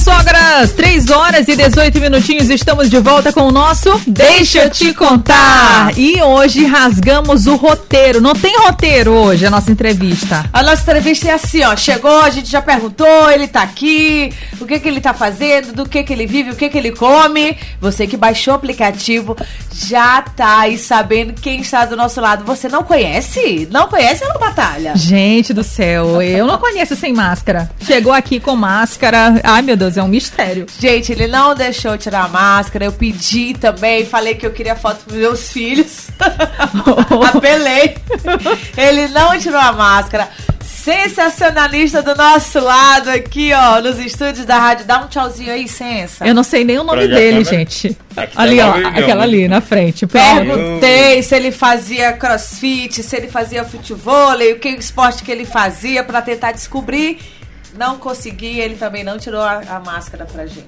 sogra! 3 horas e 18 minutinhos, estamos de volta com o nosso Deixa eu te contar! E hoje rasgamos o roteiro. Não tem roteiro hoje, a nossa entrevista. A nossa entrevista é assim, ó. Chegou, a gente já perguntou, ele tá aqui, o que que ele tá fazendo, do que que ele vive, o que que ele come. Você que baixou o aplicativo já tá aí sabendo quem está do nosso lado. Você não conhece? Não conhece a Batalha? Gente do céu, eu não conheço sem máscara. Chegou aqui com máscara. Ai, meu Deus, é um mistério. Gente, ele não deixou tirar a máscara. Eu pedi também, falei que eu queria foto dos meus filhos. Apelei. Ele não tirou a máscara. Sensacionalista do nosso lado aqui, ó, nos estúdios da rádio. Dá um tchauzinho aí, Sensa. Eu não sei nem o nome Projeto dele, câmera. gente. Aqui Ali, tá ó, aquela né? ali na frente. Perguntei se ele fazia crossfit, se ele fazia futebol, o que esporte que ele fazia pra tentar descobrir. Não consegui, ele também não tirou a, a máscara pra gente.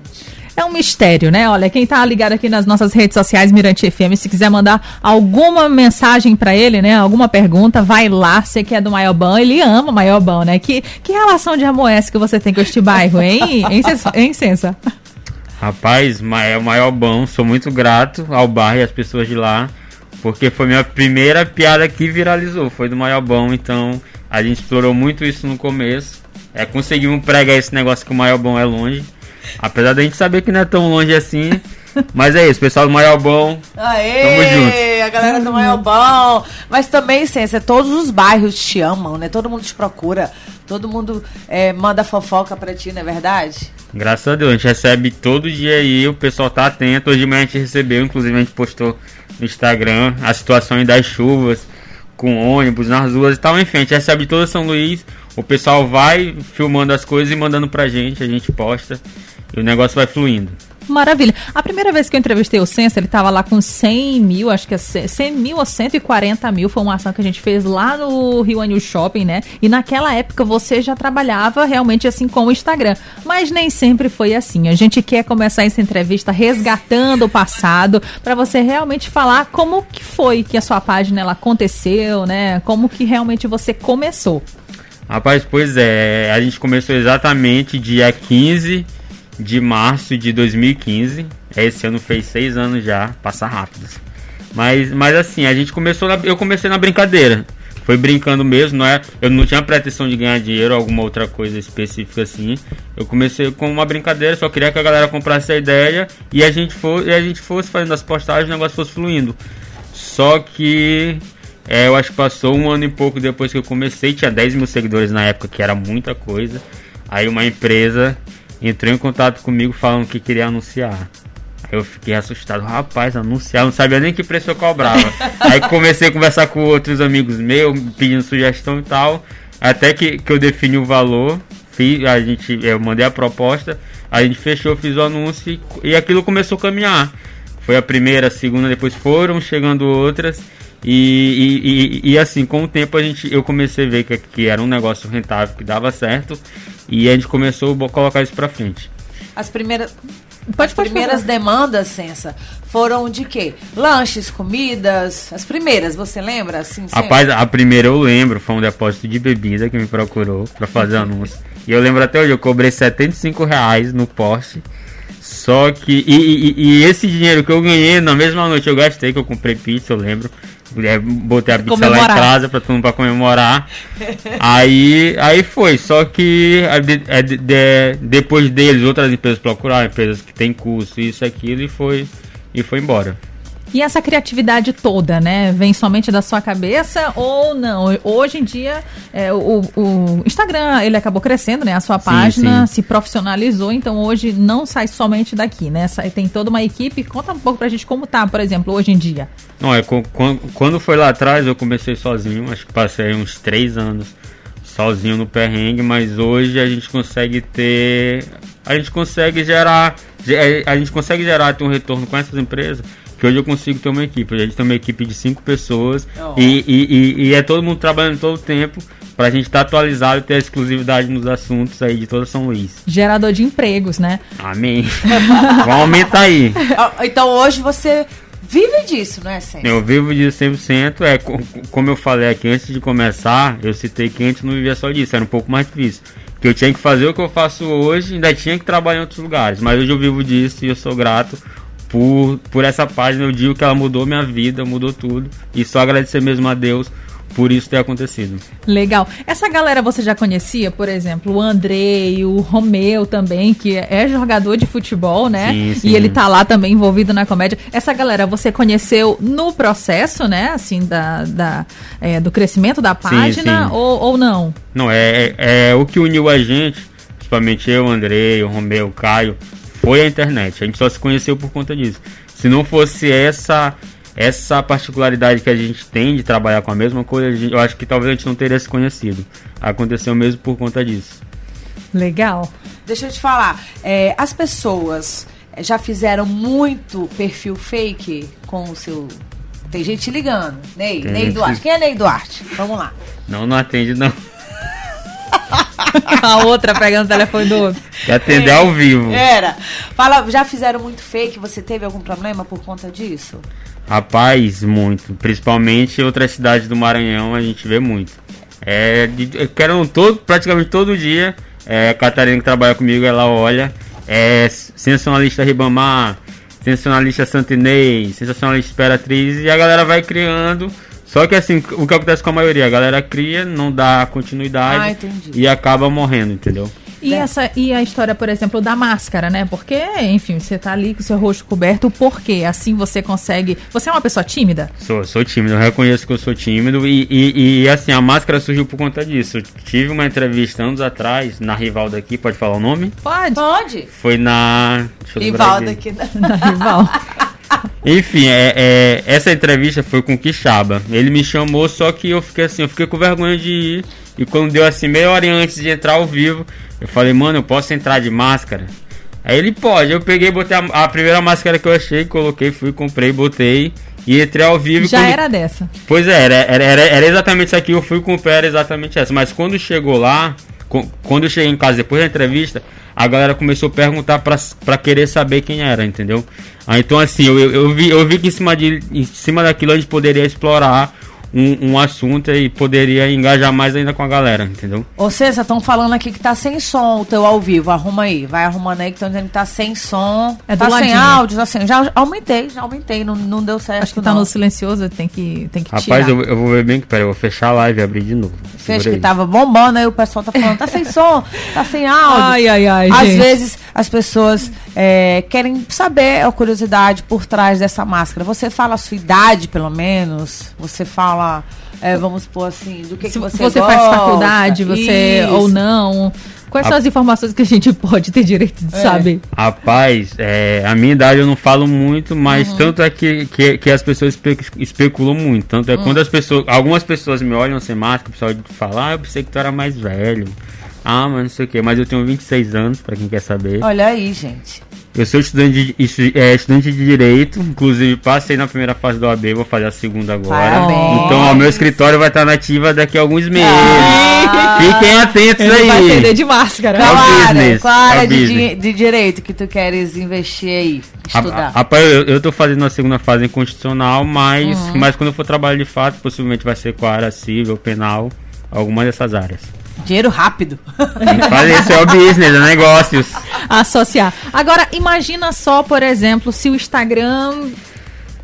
É um mistério, né? Olha, quem tá ligado aqui nas nossas redes sociais, Mirante FM, se quiser mandar alguma mensagem pra ele, né? Alguma pergunta, vai lá. Você que é do Maiobão, ele ama o Maiobão, né? Que, que relação de amor é essa que você tem com este bairro, hein? Hein, Cens- hein Sensa? Rapaz, é o maior bom. Sou muito grato ao bairro e às pessoas de lá. Porque foi minha primeira piada que viralizou. Foi do maior bom. Então a gente explorou muito isso no começo. É, conseguimos pregar esse negócio que o maior bom é longe. Apesar da gente saber que não é tão longe assim. Mas é isso, pessoal do maior bom. Aê, Tamo junto. a galera do Maior Bom. Mas também, Ciência, todos os bairros te amam, né? Todo mundo te procura. Todo mundo é, manda fofoca pra ti, não é verdade? Graças a Deus, a gente recebe todo dia aí, o pessoal tá atento. Hoje de manhã a gente recebeu, inclusive a gente postou no Instagram a situação aí das chuvas, com ônibus nas ruas e tal. Enfim, a gente recebe todo São Luís. O pessoal vai filmando as coisas e mandando pra gente, a gente posta e o negócio vai fluindo. Maravilha. A primeira vez que eu entrevistei o Sensa, ele tava lá com 100 mil, acho que é 100 100 mil ou 140 mil. Foi uma ação que a gente fez lá no Rio Anil Shopping, né? E naquela época você já trabalhava realmente assim com o Instagram. Mas nem sempre foi assim. A gente quer começar essa entrevista resgatando o passado para você realmente falar como que foi que a sua página ela aconteceu, né? Como que realmente você começou. Rapaz, pois é, a gente começou exatamente dia 15 de março de 2015. Esse ano fez seis anos já, passa rápido. Mas, mas assim, a gente começou, na- eu comecei na brincadeira. Foi brincando mesmo, não é? Eu não tinha pretensão de ganhar dinheiro ou alguma outra coisa específica assim. Eu comecei com uma brincadeira, só queria que a galera comprasse a ideia e a gente fosse, a gente fosse fazendo as postagens, o negócio fosse fluindo. Só que é, eu acho que passou um ano e pouco depois que eu comecei, tinha 10 mil seguidores na época, que era muita coisa. Aí uma empresa entrou em contato comigo falando que queria anunciar. Aí eu fiquei assustado, rapaz, anunciar, não sabia nem que preço eu cobrava. Aí comecei a conversar com outros amigos meus, pedindo sugestão e tal. Até que, que eu defini o valor, fiz, a gente, eu mandei a proposta, a gente fechou, fiz o anúncio e, e aquilo começou a caminhar. Foi a primeira, a segunda, depois foram chegando outras. E, e, e, e assim, com o tempo a gente, eu comecei a ver que, que era um negócio rentável, que dava certo. E a gente começou a colocar isso pra frente. As primeiras. Pode, as pode primeiras falar. demandas, Sensa, foram de quê? Lanches, comidas, as primeiras, você lembra? Assim? Rapaz, a primeira eu lembro, foi um depósito de bebida que me procurou pra fazer anúncio. E eu lembro até hoje, eu cobrei 75 reais no poste. Só que. E, e- e esse dinheiro que eu ganhei na mesma noite eu gastei, que eu comprei pizza, eu lembro. É, Botei a pizza lá em Comemorar. casa pra todo mundo pra comemorar. aí, aí foi. Só que de- a de- de- depois deles, outras empresas procuraram, empresas que tem curso, isso, aquilo, e foi, e foi embora. E essa criatividade toda, né? Vem somente da sua cabeça ou não? Hoje em dia, é, o, o Instagram, ele acabou crescendo, né? A sua Sim, página sim. se profissionalizou, então hoje não sai somente daqui, né? Sai- Tem toda uma equipe. Conta um pouco pra gente como tá, por exemplo, hoje em dia. Não, é, quando foi lá atrás eu comecei sozinho, acho que passei uns três anos sozinho no perrengue, mas hoje a gente consegue ter. A gente consegue gerar. ge- A gente consegue gerar ter um retorno com essas empresas. Que hoje eu consigo ter uma equipe. A gente tem uma equipe de cinco pessoas Oh. e, e, e- e é todo mundo trabalhando todo o tempo pra gente estar atualizado e ter a exclusividade nos assuntos aí de toda São Luís. Gerador de empregos, né? Amém. Vamos aumentar aí. Então hoje você vive disso, não é, Sensa? Eu vivo disso 100%. É, co- como eu falei aqui antes de começar, eu citei que antes não vivia só disso, era um pouco mais difícil. que eu tinha que fazer o que eu faço hoje, ainda tinha que trabalhar em outros lugares. Mas hoje eu vivo disso e eu sou grato por, por essa página. Eu digo que ela mudou minha vida, mudou tudo. E só agradecer mesmo a Deus por isso ter acontecido. Legal. Essa galera você já conhecia, por exemplo, o Andrei, o Romeu também, que é jogador de futebol, né? Sim, sim. E ele tá lá também envolvido na comédia. Essa galera você conheceu no processo, né? Assim, da, da é, do crescimento da página sim. Ou, ou não? Não, é, é, é o que uniu a gente, principalmente eu, o Andrei, o Romeu, o Caio, foi a internet. A gente só se conheceu por conta disso. Se não fosse essa essa particularidade que a gente tem de trabalhar com a mesma coisa, eu acho que talvez a gente não teria se conhecido. Aconteceu mesmo por conta disso. Legal. Deixa eu te falar, é, as pessoas já fizeram muito perfil fake com o seu. Tem gente ligando. Ney, Tem Ney gente- Duarte. Quem é Ney Duarte? Vamos lá. Não, não atende não. a outra pegando o telefone do outro. Quer atender ao vivo. Era. Fala, já fizeram muito fake? Você teve algum problema por conta disso? Rapaz, muito. Principalmente em outras cidades do Maranhão a gente vê muito. É, quero todo, praticamente todo dia. É, a Catarina que trabalha comigo, ela olha. É sensacionalista Ribamar, sensacionalista Santinei, sensacionalista Imperatriz e a galera vai criando. Só que assim, o que acontece com a maioria? A galera cria, não dá continuidade Ah, e acaba morrendo, entendeu? E, Né? essa, e a história, por exemplo, da máscara, né? Porque, enfim, você tá ali com o seu rosto coberto, por quê? Assim você consegue. Você é uma pessoa tímida? Sou, sou tímido, eu reconheço que eu sou tímido e, e, e, assim, a máscara surgiu por conta disso. Eu tive uma entrevista anos atrás, na rival daqui, pode falar o nome? Pode. Pode. Foi na. deixa eu lembrar Rivalda aqui. aqui. da- Na rival. Enfim, é, é, essa entrevista foi com o Quixaba. Ele me chamou, só que eu fiquei assim, eu fiquei com vergonha de ir. E quando deu assim, meia hora antes de entrar ao vivo, eu falei, mano, eu posso entrar de máscara? Aí ele pode. Eu peguei, botei a, a primeira máscara que eu achei, coloquei, fui, comprei, botei. E entrei ao vivo. Já quando- era dessa. Pois é, era, era, era, era exatamente isso aqui, eu fui com o pé, era exatamente essa. Mas quando chegou lá, quando eu cheguei em casa depois da entrevista, a galera começou a perguntar pra querer saber quem era, entendeu? Ah, então assim, eu, eu vi, eu vi que em cima, de, em cima daquilo a gente poderia explorar um, um assunto e poderia engajar mais ainda com a galera, entendeu? Ô, César, estão falando aqui que tá sem som o teu ao vivo. Arruma aí. Vai arrumando aí que estão dizendo que tá sem som. É tá sem ladinho. áudio, tá sem. Já aumentei, já aumentei. Não, não deu certo. Acho que tá não. no silencioso, tem que, tem que Rapaz, tirar. eu, eu vou ver bem que, peraí, eu vou fechar a live e abrir de novo. Fez Segura que tava bombando, aí o pessoal tá falando, tá sem som, tá sem áudio. Ai, ai, ai, Às gente. vezes as pessoas é, querem saber a curiosidade por trás dessa máscara. Você fala a sua idade, pelo menos. Você fala, é, vamos supor assim, do que, Se que você você gosta. faz faculdade, você Isso. ou não. Quais são A- as informações que a gente pode ter direito de É. saber? Rapaz, é, a minha idade eu não falo muito, mas Uhum. tanto é que, que, que as pessoas espe- especulam muito. Tanto é Uhum. quando as pessoas. Algumas pessoas me olham sem máscara, o pessoal fala, ah, eu pensei que tu era mais velho. Ah, mas não sei o que, mas eu tenho 26 anos, pra quem quer saber. Olha aí, gente. Eu sou estudante de, é, estudante de Direito, inclusive passei na primeira fase do AB, vou fazer a segunda agora. Parabéns. Então, o meu escritório vai estar nativa daqui a alguns meses. Ah. Fiquem atentos Ele vai aí. atender de máscara. É Qual área, business, qual área é de, de direito que tu queres investir aí? Estudar. Ra- Rapaz, eu, eu tô fazendo a segunda fase em constitucional, mas, Uhum. mas quando eu for trabalhar de fato, possivelmente vai ser com a área civil, penal, alguma dessas áreas. Dinheiro rápido. Fazer isso, é o business, é negócios. associar. Agora, imagina só, por exemplo, se o Instagram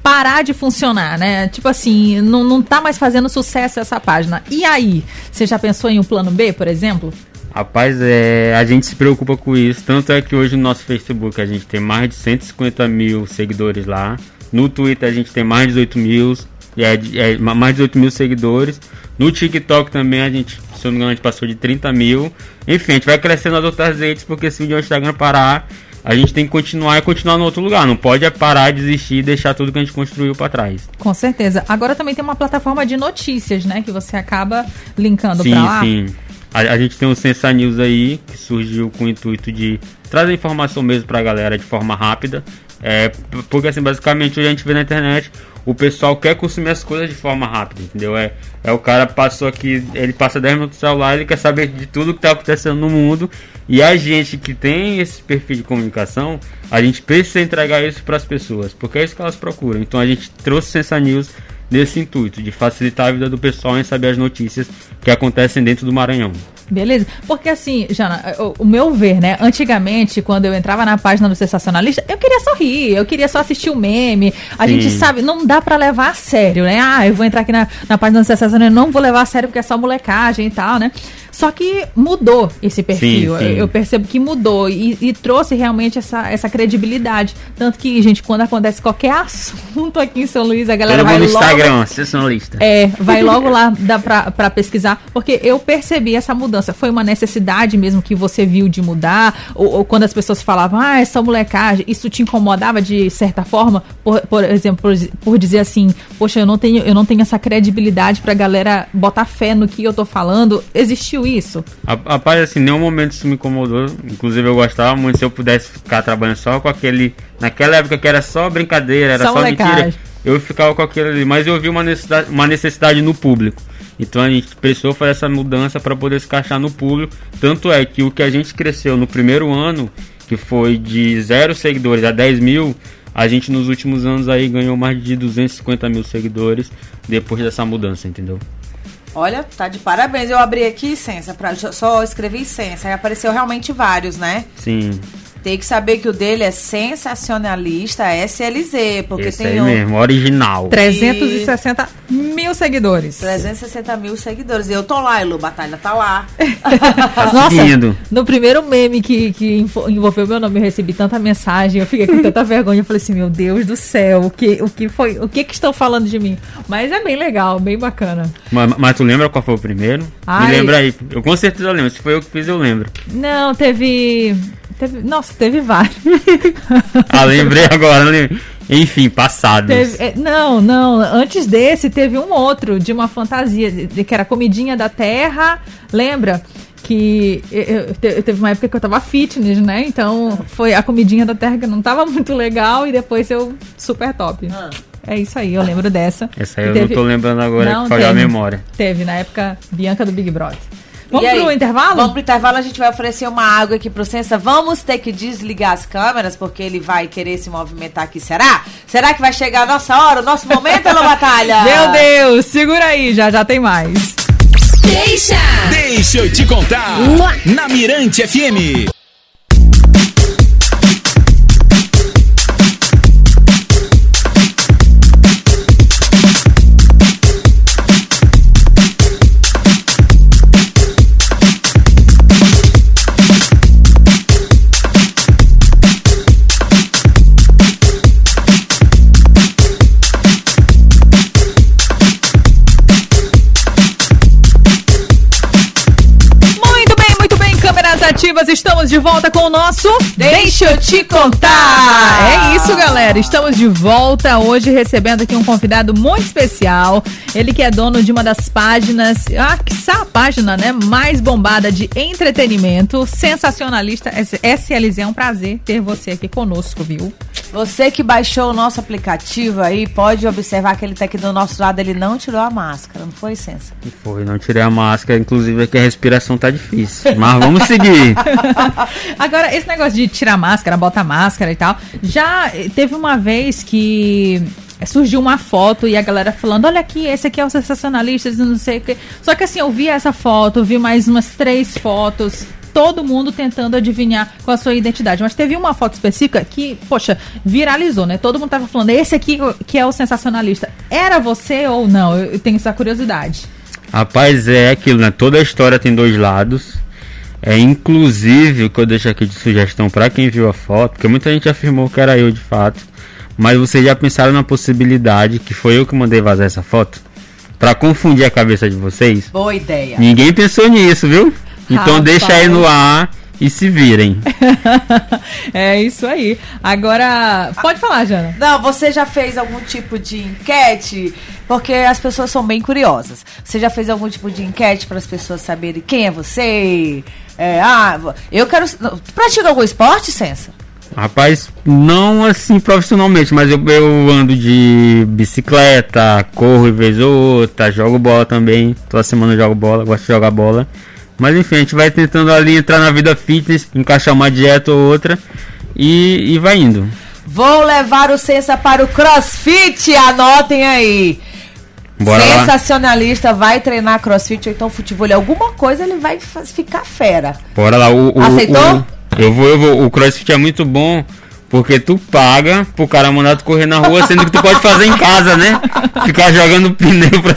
parar de funcionar, né? Tipo assim, não, não tá mais fazendo sucesso essa página. E aí? Você já pensou em um plano B, por exemplo? Rapaz, é, a gente se preocupa com isso. Tanto é que hoje no nosso Facebook a gente tem mais de 150 mil seguidores lá. No Twitter a gente tem mais de 18 mil. É, é, ma- mais de 18 mil seguidores. No TikTok também a gente, se não me engano, a gente passou de 30 mil. Enfim, a gente vai crescendo nas outras redes, porque se o Instagram parar, a gente tem que continuar e continuar no outro lugar. Não pode é parar, desistir e deixar tudo que a gente construiu para trás. Com certeza. Agora também tem uma plataforma de notícias, né? Que você acaba linkando Sim, pra lá. sim. A, a gente tem o Sensa News aí, que surgiu com o intuito de trazer informação mesmo pra galera de forma rápida. É, porque assim, basicamente hoje a gente vê na internet, o pessoal quer consumir as coisas de forma rápida, entendeu? É, é o cara passou aqui, ele passa 10 minutos no celular, ele quer saber de tudo que tá acontecendo no mundo. E a gente que tem esse perfil de comunicação, a gente precisa entregar isso para as pessoas, porque é isso que elas procuram. Então a gente trouxe Sensa News nesse intuito, de facilitar a vida do pessoal em saber as notícias que acontecem dentro do Maranhão. Beleza? Porque assim, Jana, o, o, meu ver, né? Antigamente, quando eu entrava na página do Sensacionalista, eu queria só rir, eu queria só assistir o meme. A Sim. gente sabe, não dá para levar a sério, né? Ah, eu vou entrar aqui na, na página do Sensacionalista, não vou levar a sério porque é só molecagem e tal, né? Só que mudou esse perfil. Sim, sim. Eu percebo que mudou e, e, trouxe realmente essa, essa credibilidade. Tanto que, gente, quando acontece qualquer assunto aqui em São Luís, a galera vai no logo... Instagram, sensacionalista. É, vai logo lá dá pra, pra pesquisar, porque eu percebi essa mudança. Foi uma necessidade mesmo que você viu de mudar? Ou, ou quando as pessoas falavam, ah, essa molecagem, isso te incomodava de certa forma? Por, por exemplo, por, por dizer assim, poxa, eu não tenho, eu não tenho essa credibilidade pra galera botar fé no que eu tô falando. Existiu isso? Rapaz, assim, nenhum momento isso me incomodou. Inclusive, eu gostava muito se eu pudesse ficar trabalhando só com aquele. Naquela época que era só brincadeira, era só, só mentira. Eu ficava com aquilo ali. Mas eu vi uma necessidade, uma necessidade no público. Então a gente precisou fazer essa mudança para poder se encaixar no público. Tanto é que o que a gente cresceu no primeiro ano, que foi de zero seguidores a 10 mil, a gente nos últimos anos aí ganhou mais de 250 mil seguidores depois dessa mudança, entendeu? Olha, tá de parabéns. Eu abri aqui, Sensa, pra, só escrevi Sensa, e apareceu realmente vários, né? Sim. Tem que saber que o dele é sensacionalista SLZ, porque Esse tem aí um... mesmo, original. 360 mil seguidores. 360 mil seguidores. E eu tô lá, Elu Batalha tá lá. Nossa, no primeiro meme que, que envolveu meu nome, eu recebi tanta mensagem, eu fiquei com tanta vergonha. Eu falei assim, meu Deus do céu, o que, o que foi? O que que estão falando de mim? Mas é bem legal, bem bacana. Mas, mas tu lembra qual foi o primeiro? Ai. Me lembra aí. Eu com certeza lembro. Se foi eu que fiz, eu lembro. Não, teve. Teve, nossa, teve vários. ah, lembrei agora, lembrei. Enfim, passados. Teve, é, não, não. Antes desse, teve um outro de uma fantasia, de, que era Comidinha da Terra. Lembra? Que eu, eu, teve uma época que eu tava fitness, né? Então foi a comidinha da terra que não tava muito legal e depois eu super top. Ah. É isso aí, eu lembro dessa. Essa aí eu teve... não tô lembrando agora, não, que falhou a memória. Teve, na época, Bianca do Big Brother. Vamos pro intervalo? Vamos pro intervalo, a gente vai oferecer uma água aqui pro Sensa. Vamos ter que desligar as câmeras, porque ele vai querer se movimentar aqui. Será? Será que vai chegar a nossa hora, o nosso momento, Alô Batalha? Meu Deus, segura aí, já já tem mais. Deixa! Deixa eu te contar! Na Mirante FM. Estamos de volta com o nosso Deixa eu te contar. É isso, galera. Estamos de volta hoje recebendo aqui um convidado muito especial. Ele que é dono de uma das páginas, ah, que a página, né, mais bombada de entretenimento, sensacionalista SLZ. É um prazer ter você aqui conosco, viu? Você que baixou o nosso aplicativo aí, pode observar que ele tá aqui do nosso lado, ele não tirou a máscara, não foi, Sensa? Foi, não tirei a máscara, inclusive aqui a respiração tá difícil. Mas vamos seguir. Agora, esse negócio de tirar máscara, bota máscara e tal, já teve uma vez que surgiu uma foto e a galera falando: olha aqui, esse aqui é o sensacionalista, não sei o que. Só que assim, eu vi essa foto, vi mais umas três fotos todo mundo tentando adivinhar com a sua identidade. Mas teve uma foto específica que, poxa, viralizou, né? Todo mundo tava falando, esse aqui que é o sensacionalista. Era você ou não? Eu tenho essa curiosidade. Rapaz, é aquilo, né? Toda a história tem dois lados. É inclusive o que eu deixo aqui de sugestão para quem viu a foto, porque muita gente afirmou que era eu de fato. Mas vocês já pensaram na possibilidade que foi eu que mandei vazar essa foto? Para confundir a cabeça de vocês? Boa ideia. Ninguém pensou nisso, viu? Então Rapaz. deixa aí no ar e se virem. é isso aí. Agora, pode falar, Jana. Não, você já fez algum tipo de enquete? Porque as pessoas são bem curiosas. Você já fez algum tipo de enquete para as pessoas saberem quem é você? É, ah, eu quero. Pratica algum esporte, Sensa? Rapaz, não assim profissionalmente, mas eu, eu ando de bicicleta, corro e vez ou outra, jogo bola também. Toda semana eu jogo bola, gosto de jogar bola. Mas enfim, a gente vai tentando ali entrar na vida fitness, encaixar uma dieta ou outra e, e vai indo. Vou levar o Sensa para o CrossFit, anotem aí. Bora lá. Sensacionalista, vai treinar crossfit ou então futebol. Alguma coisa ele vai ficar fera. Bora lá. O, o- Aceitou? o- eu vou, eu vou. O crossfit é muito bom. Porque tu paga pro cara mandar tu correr na rua, sendo que tu pode fazer em casa, né? Ficar jogando pneu pra.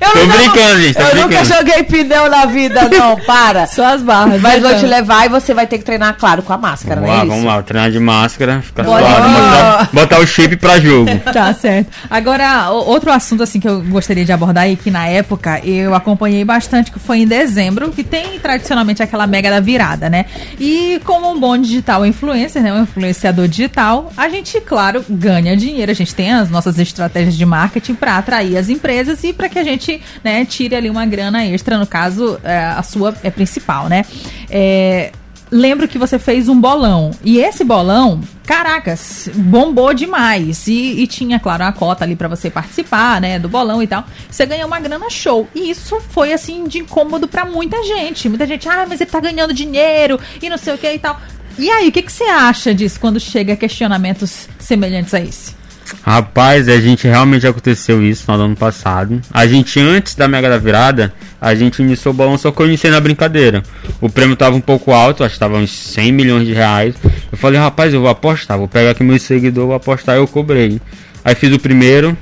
Tô não- brincando, gente. Tô Eu nunca brincando. joguei pneu na vida, não, para. Só as barras. Mas né, vou te levar e você vai ter que treinar, claro, com a máscara, Vamos né? lá, isso? vamos lá. Treinar de máscara, ficar suave. Botar, botar o shape pra jogo. Tá certo. Agora, outro assunto assim que eu gostaria de abordar e que na época eu acompanhei bastante, que foi em dezembro, que tem tradicionalmente aquela mega da virada, né? E como um bom digital influencer, né? Um influenciador digital, a gente, claro, ganha dinheiro. A gente tem as nossas estratégias de marketing para atrair as empresas e para que a gente, né, tire ali uma grana extra, no caso, é, a sua é principal, né? É, lembro que você fez um bolão. E esse bolão, caracas, bombou demais. E, e tinha, claro, a cota ali pra você participar, né, do bolão e tal. Você ganhou uma grana show. E isso foi, assim, de incômodo pra muita gente. Muita gente, ah, mas ele tá ganhando dinheiro e não sei o que e tal. E aí, o que, que você acha disso quando chega questionamentos semelhantes a esse? Rapaz, a gente realmente aconteceu isso no ano passado. A gente, antes da Mega da Virada, a gente iniciou o balão, só que eu iniciei na brincadeira. O prêmio tava um pouco alto, acho que tava uns 100 milhões de reais. Eu falei, rapaz, eu vou apostar, vou pegar aqui meus seguidores, vou apostar, eu cobrei. Aí fiz o primeiro,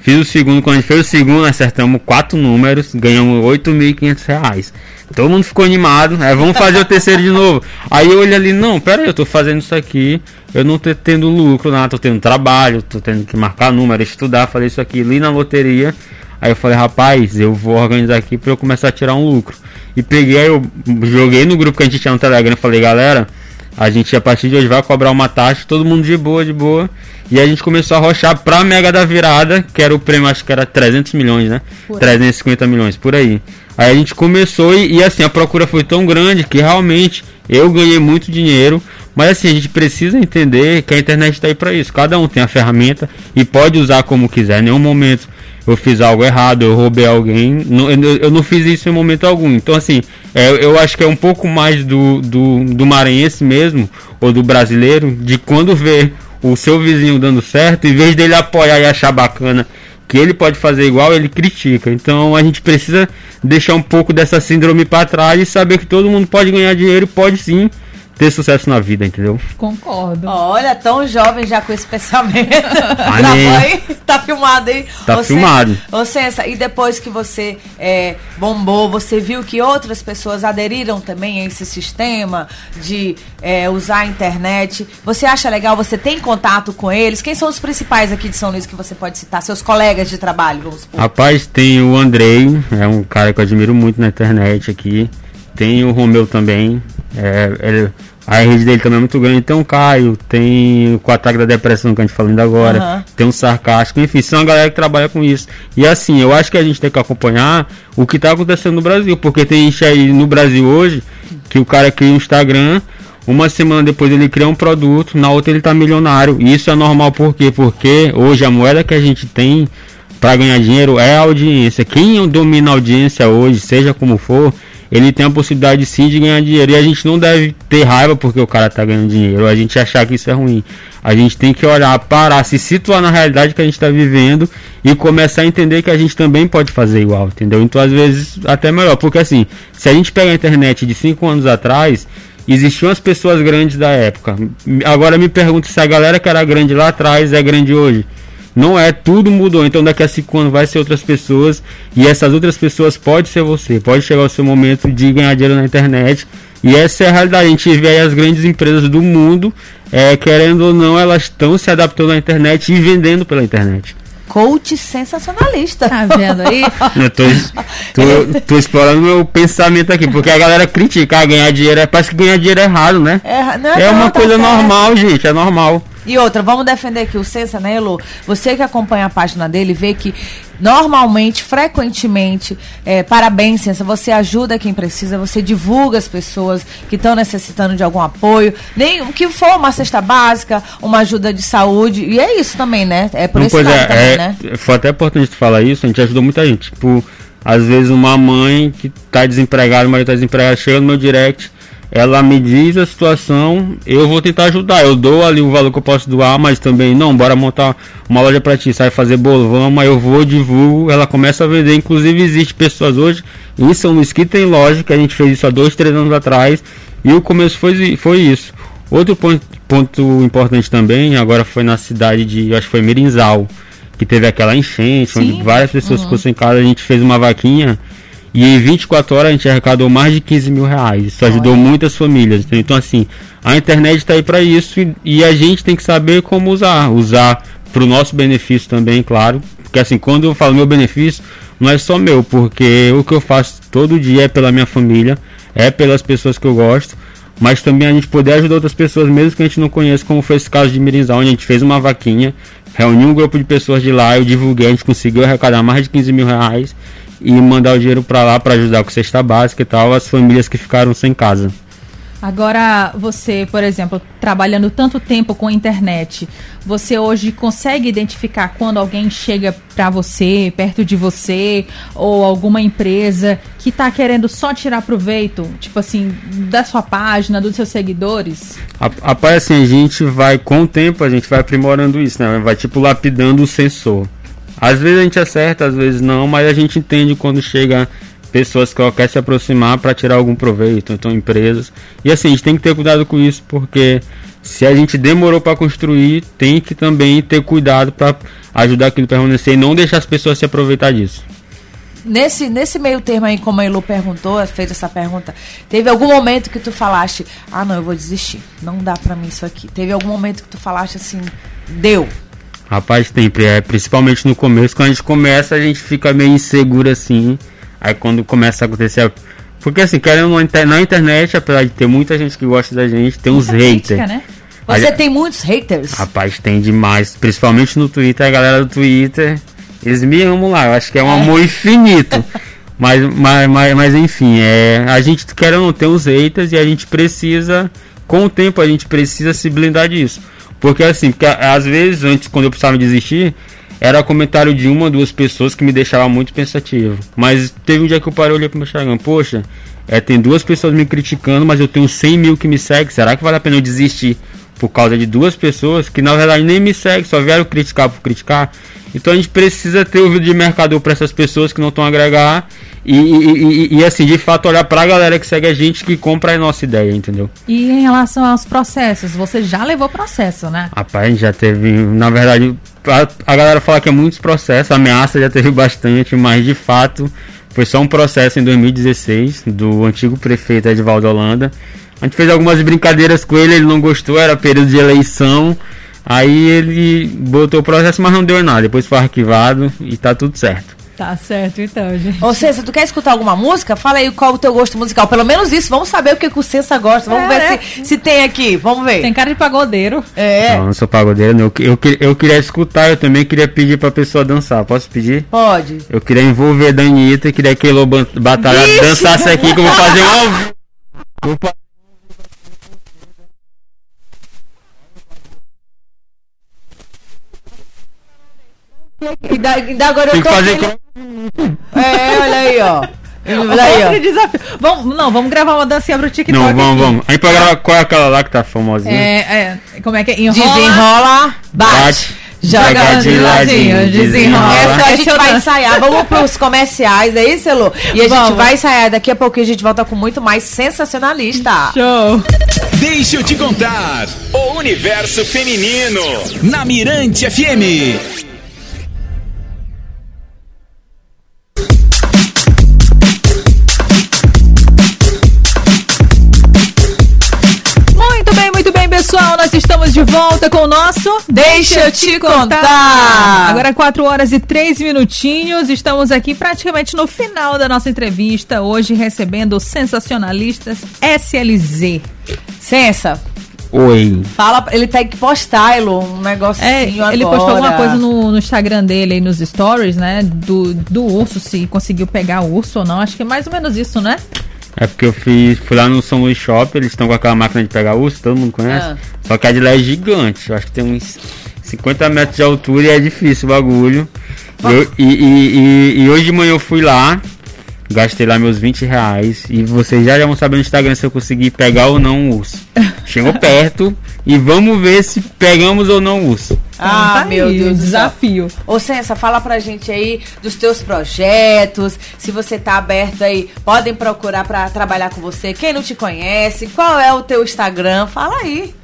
fiz o segundo, quando a gente fez o segundo, acertamos quatro números, ganhamos 8.500 reais. Todo mundo ficou animado, é, vamos fazer o terceiro de novo. Aí eu olhei ali, não, pera aí, eu tô fazendo isso aqui, eu não tô tendo lucro, nada, tô tendo trabalho, tô tendo que marcar número, estudar, fazer isso aqui, li na loteria. Aí eu falei, rapaz, eu vou organizar aqui pra eu começar a tirar um lucro. E peguei, eu joguei no grupo que a gente tinha no Telegram, falei, galera, a gente a partir de hoje vai cobrar uma taxa, todo mundo de boa, de boa. E a gente começou a rochar pra Mega da Virada, que era o prêmio, acho que era 300 milhões, né? Por aí. 350 milhões, por aí. Aí a gente começou e, e, assim, a procura foi tão grande que realmente eu ganhei muito dinheiro. Mas assim, a gente precisa entender que a internet está aí para isso. Cada um tem a ferramenta e pode usar como quiser. Em nenhum momento eu fiz algo errado, eu roubei alguém. Não- eu, eu não fiz isso em momento algum. Então, assim, é, eu acho que é um pouco mais do, do, do maranhense mesmo, ou do brasileiro, de quando vê o seu vizinho dando certo, em vez dele apoiar e achar bacana que ele pode fazer igual, ele critica. Então a gente precisa deixar um pouco dessa síndrome para trás e saber que todo mundo pode ganhar dinheiro pode sim ter sucesso na vida, entendeu? Concordo. Olha, tão jovem já com esse pensamento. Amém. Tá filmado aí? Tá Ô, filmado. Ô, Censa, e depois que você é, bombou, você viu que outras pessoas aderiram também a esse sistema de é, usar a internet. Você acha legal? Você tem contato com eles? Quem são os principais aqui de São Luís que você pode citar? Seus colegas de trabalho, vamos supor. Rapaz, tem o Andrei, é um cara que eu admiro muito na internet aqui. Tem o Romeu também. é, ele- a rede dele também é muito grande. Tem o Caio, tem o ataque da depressão que a gente falando agora. Aham. Tem o sarcástico, enfim, são uma galera que trabalha com isso. E assim, eu acho que a gente tem que acompanhar o que está acontecendo no Brasil, porque tem gente aí no Brasil hoje que o cara cria um Instagram, uma semana depois ele cria um produto, na outra ele tá milionário. E isso é normal por quê? Porque hoje a moeda que a gente tem para ganhar dinheiro é a audiência. Quem domina a audiência hoje, seja como for, ele tem a possibilidade sim de ganhar dinheiro. E a gente não deve ter raiva porque o cara tá ganhando dinheiro, a gente achar que isso é ruim. A gente tem que olhar, parar, se situar na realidade que a gente está vivendo e começar a entender que a gente também pode fazer igual, entendeu? Então, às vezes, até melhor, porque assim, se a gente pega a internet de 5 anos atrás, existiam as pessoas grandes da época. Agora me pergunto se a galera que era grande lá atrás é grande hoje. Não é, tudo mudou. Então daqui a cinco anos vai ser outras pessoas. E essas outras pessoas pode ser você. Pode chegar o seu momento de ganhar dinheiro na internet. E essa é a realidade. A gente vê aí as grandes empresas do mundo, é, querendo ou não, elas estão se adaptando à internet e vendendo pela internet. Coach sensacionalista. Tá vendo aí? Eu tô, tô, tô explorando meu pensamento aqui, porque a galera critica, ah, ganhar dinheiro, é, parece que ganhar dinheiro é errado, né? É, não, É não, uma tá coisa certo. normal, gente, é normal. E outra, vamos defender aqui o Sensa, né, Elo? Você que acompanha a página dele vê que normalmente, frequentemente, é, parabéns, Sensa, você ajuda quem precisa, você divulga as pessoas que estão necessitando de algum apoio, nem o que for uma cesta básica, uma ajuda de saúde, e é isso também, né? É por Não, esse pois lado é, também, é, né? foi até importante falar isso, a gente ajudou muita gente. Tipo, às vezes uma mãe que tá desempregada, o marido tá desempregado, chega no meu direct, ela me diz a situação, eu vou tentar ajudar. Eu dou ali o valor que eu posso doar, mas também, não, bora montar uma loja para ti, sai fazer bolo, vamos, aí eu vou, divulgo, ela começa a vender. Inclusive, existe pessoas hoje em São Luís que tem loja, que a gente fez isso há dois, três anos atrás, e o começo foi, foi isso. Outro ponto, ponto importante também, agora foi na cidade de, acho que foi Mirinzal, que teve aquela enchente, Sim. onde várias pessoas uhum. ficou sem casa, a gente fez uma vaquinha e em 24 horas a gente arrecadou mais de 15 mil reais. Isso ajudou muitas famílias. Então, assim, a internet está aí para isso e, e, a gente tem que saber como usar. Usar para o nosso benefício também, claro. Porque, assim, quando eu falo meu benefício, não é só meu, porque o que eu faço todo dia é pela minha família, é pelas pessoas que eu gosto. Mas também a gente poder ajudar outras pessoas, mesmo que a gente não conheça, como foi esse caso de Mirinzal, onde a gente fez uma vaquinha, reuniu um grupo de pessoas de lá, eu divulguei, a gente conseguiu arrecadar mais de 15 mil reais e mandar o dinheiro para lá para ajudar com cesta básica e tal as famílias que ficaram sem casa. Agora, você, por exemplo, trabalhando tanto tempo com a internet, você hoje consegue identificar quando alguém chega para você, perto de você, ou alguma empresa que está querendo só tirar proveito, tipo assim, da sua página, dos seus seguidores? Rapaz, assim, a gente vai, com o tempo, a gente vai aprimorando isso, né? Vai, tipo, lapidando o sensor. Às vezes a gente acerta, às vezes não, mas a gente entende quando chega pessoas que querem se aproximar para tirar algum proveito, então empresas. E assim, a gente tem que ter cuidado com isso, porque se a gente demorou para construir, tem que também ter cuidado para ajudar aquilo a permanecer e não deixar as pessoas se aproveitar disso. Nesse, nesse meio termo aí, como a Elu perguntou, fez essa pergunta, teve algum momento que tu falaste, ah não, eu vou desistir, não dá para mim isso aqui. Teve algum momento que tu falaste assim, deu, Rapaz, tem, é, principalmente no começo, quando a gente começa, a gente fica meio inseguro assim. Aí quando começa a acontecer. Porque assim, querendo na internet, apesar de ter muita gente que gosta da gente, tem uns haters. né? Você tem muitos haters? Rapaz, tem demais. Principalmente no Twitter, a galera do Twitter, eles me amam lá. Eu acho que é um é. amor infinito. mas, mas, mas, mas enfim, é, a gente quer ou não ter uns haters e a gente precisa, com o tempo, a gente precisa se blindar disso. Porque assim, às vezes, antes, quando eu precisava desistir, era comentário de uma, duas pessoas que me deixava muito pensativo. Mas teve um dia que eu parei e olhei pro meu Instagram, poxa, é, tem duas pessoas me criticando, mas eu tenho 100 mil que me seguem, será que vale a pena eu desistir por causa de duas pessoas que na verdade nem me seguem, só vieram criticar por criticar? Então a gente precisa ter ouvido de mercador para essas pessoas que não estão a agregar e, e, e, e, assim, de fato, olhar para a galera que segue a gente que compra a nossa ideia, entendeu? E em relação aos processos, você já levou processo, né? Rapaz, já teve, na verdade, a, a galera fala que é muitos processos, ameaça já teve bastante, mas de fato foi só um processo em 2016 do antigo prefeito Edvaldo Holanda. A gente fez algumas brincadeiras com ele, ele não gostou, era período de eleição. Aí ele botou o processo, mas não deu nada. Depois foi arquivado e tá tudo certo. Tá certo, então, gente. Ô, Cessa, tu quer escutar alguma música? Fala aí qual o teu gosto musical. Pelo menos isso, vamos saber o que, que o Cessa gosta. Vamos é, ver é. se, se tem aqui. Vamos ver. Tem cara de pagodeiro. É. Não, não sou pagodeiro, não. Eu, eu, eu queria escutar, eu também queria pedir pra pessoa dançar. Posso pedir? Pode. Eu queria envolver a Danita queria que a Batalha dançasse aqui, que eu vou fazer um ao vivo. Ainda, ainda agora Tem eu tô. Que fazer É, olha aí, ó. Olha aí, ó. Desafio. Vamos, não, vamos gravar uma dancinha pro TikTok. Não, vamos, aqui. vamos. Aí pra gravar qual é aquela lá que tá famosinha? É, é. Como é que é? Enrola. Desenrola, bate. bate. Joga de ladinho, desenrola. Essa a gente vai ensaiar. Vamos pros comerciais, é isso, Elô? E a Vamos. gente vai ensaiar. Daqui a pouquinho a gente volta com muito mais sensacionalista. Show. Deixa eu te contar. O universo feminino. Na Mirante FM. Estamos de volta com o nosso Deixa eu te contar. Agora 4 horas e 3 minutinhos, estamos aqui praticamente no final da nossa entrevista, hoje recebendo sensacionalistas SLZ. Sensa, Oi. Fala, ele tem que postar, Elo, um negócio é, Ele postou alguma coisa no, no, Instagram dele aí nos stories, né? Do, do urso, se conseguiu pegar o urso ou não. Acho que é mais ou menos isso, né? É porque eu fiz, fui lá no São Luís Shop, eles estão com aquela máquina de pegar urso, todo mundo conhece. Ah. Só que a de lá é gigante, eu acho que tem uns 50 metros de altura e é difícil o bagulho. Eu, e, e, e, e, hoje de manhã eu fui lá Gastei lá meus 20 reais. E vocês já, já vão saber no Instagram se eu conseguir pegar ou não o urso. Chegou perto e vamos ver se pegamos ou não o urso. Ah, Tá meu aí, Deus desafio. Ô, Sensa, fala pra gente aí dos teus projetos, se você tá aberto aí, podem procurar pra trabalhar com você. Quem não te conhece, qual é o teu Instagram? Fala aí.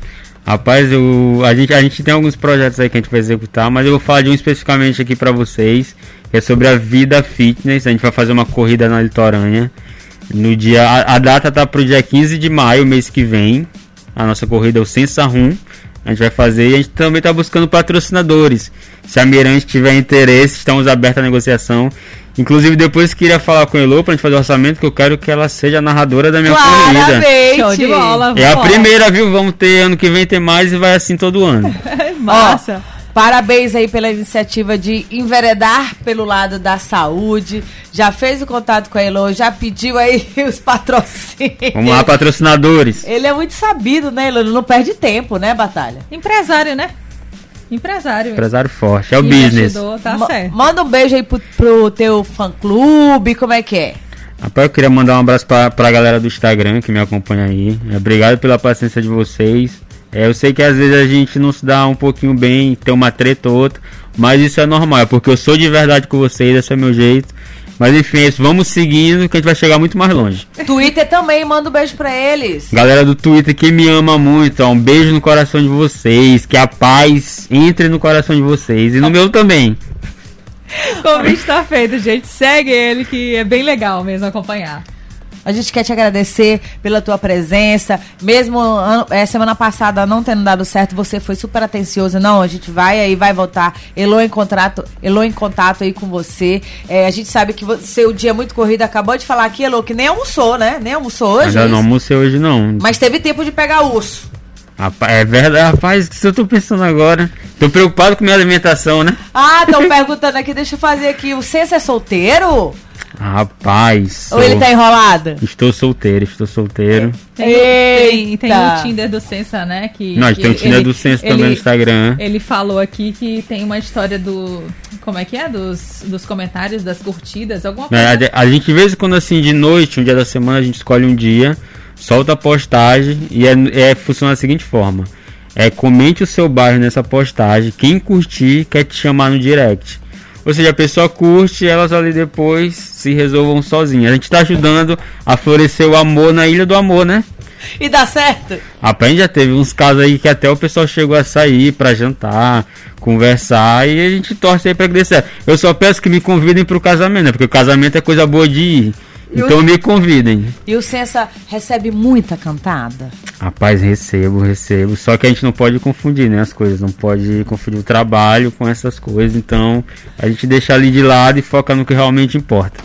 Rapaz, eu, a, gente, a gente tem alguns projetos aí que a gente vai executar, mas eu vou falar de um especificamente aqui pra vocês, que é sobre a vida fitness. A gente vai fazer uma corrida na Litoranha. No dia, a, a data tá pro dia 15 de maio, mês que vem. A nossa corrida é o Sensa Rum. A gente vai fazer e a gente também tá buscando patrocinadores. Se a Mirante tiver interesse, estamos abertos à negociação. Inclusive, depois queria falar com a Elo pra gente fazer o orçamento, que eu quero que ela seja a narradora da minha corrida. Claramente. Show de bola. É a primeira, viu? Vamos ter ano que vem ter mais e vai assim todo ano. Massa. Parabéns aí pela iniciativa de enveredar pelo lado da saúde. Já fez o contato com a Elo, já pediu aí os patrocínios. Vamos lá, patrocinadores. Ele é muito sabido, né, Elo? Ele não perde tempo, né, Batalha? Empresário, né? Empresário. Empresário forte, é o business. Investidor, tá Ma- certo. Manda um beijo aí pro, pro teu fã-clube, como é que é? Rapaz, eu queria mandar um abraço pra, pra galera do Instagram que me acompanha aí. Obrigado pela paciência de vocês. É, eu sei que às vezes a gente não se dá um pouquinho bem, tem uma treta ou outra, mas isso é normal, é porque eu sou de verdade com vocês, esse é meu jeito. Mas enfim, é isso, vamos seguindo que a gente vai chegar muito mais longe. Twitter também, manda um beijo pra eles. Galera do Twitter que me ama muito, ó, um beijo no coração de vocês, que a paz entre no coração de vocês e no meu também. O convite tá feito, gente. Segue ele, que é bem legal mesmo acompanhar. A gente quer te agradecer pela tua presença. Mesmo ano- é, semana passada não tendo dado certo, você foi super atencioso. Não, a gente vai aí, vai voltar. Elô em contato, Elô em contato aí com você. É, a gente sabe que você, seu dia é muito corrido. Acabou de falar aqui, Elô, que nem almoçou, né? Nem almoçou hoje. Ainda é não almocei hoje não. Mas teve tempo de pegar urso. Rapaz, é verdade, rapaz, isso eu tô pensando agora. Tô preocupado com minha alimentação, né? Ah, estão perguntando aqui, deixa eu fazer aqui. O Senso é solteiro? Rapaz. Ou ele tá enrolado? Estou solteiro, estou solteiro. Tem, tem, tem o Tinder do Sensa, né? Que, Não, que tem o Tinder ele- do Senso ele- também no Instagram. Ele falou aqui que tem uma história do. Como é que é? Dos, dos comentários, das curtidas, alguma coisa. É, a, a gente, de vez em quando, assim, de noite, um dia da semana, a gente escolhe um dia, solta a postagem e é, é, funciona da seguinte forma. É, comente o seu bairro nessa postagem, quem curtir quer te chamar no direct. Ou seja, a pessoa curte, elas ali depois se resolvam sozinhas. A gente tá ajudando a florescer o amor na Ilha do Amor, né? E dá certo? Rapaz, já teve uns casos aí que até o pessoal chegou a sair pra jantar, conversar e a gente torce aí pra que dê certo. Eu só peço que me convidem pro casamento, né? Porque o casamento é coisa boa de ir. E o- Então me convidem. E o Sensa recebe muita cantada? Rapaz, recebo, recebo. Só que a gente não pode confundir, né? As coisas. Não pode confundir o trabalho com essas coisas. Então a gente deixa ali de lado e foca no que realmente importa.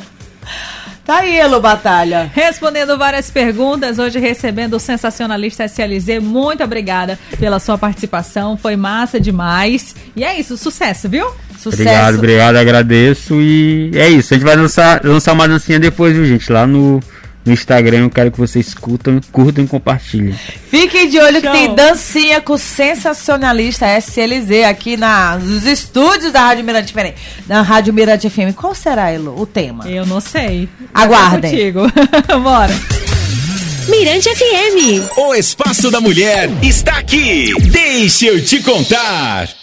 Tá aí, Elo Batalha. Respondendo várias perguntas, hoje recebendo o sensacionalista SLZ. Muito obrigada pela sua participação. Foi massa demais. E é isso, sucesso, viu? Sucesso. Obrigado, obrigado, agradeço. E é isso. A gente vai lançar, lançar uma dancinha depois, viu, gente? Lá no, no Instagram. Eu quero que vocês escutam, curtam e compartilhem. Fiquem de olho que tem dancinha com o sensacionalista SLZ aqui na, nos estúdios da Rádio Mirante FM. Na Rádio Mirante FM. Qual será, Elo, o tema? Eu não sei. Aguardem. Contigo. Bora. Mirante FM. O Espaço da Mulher está aqui. Deixa eu te contar.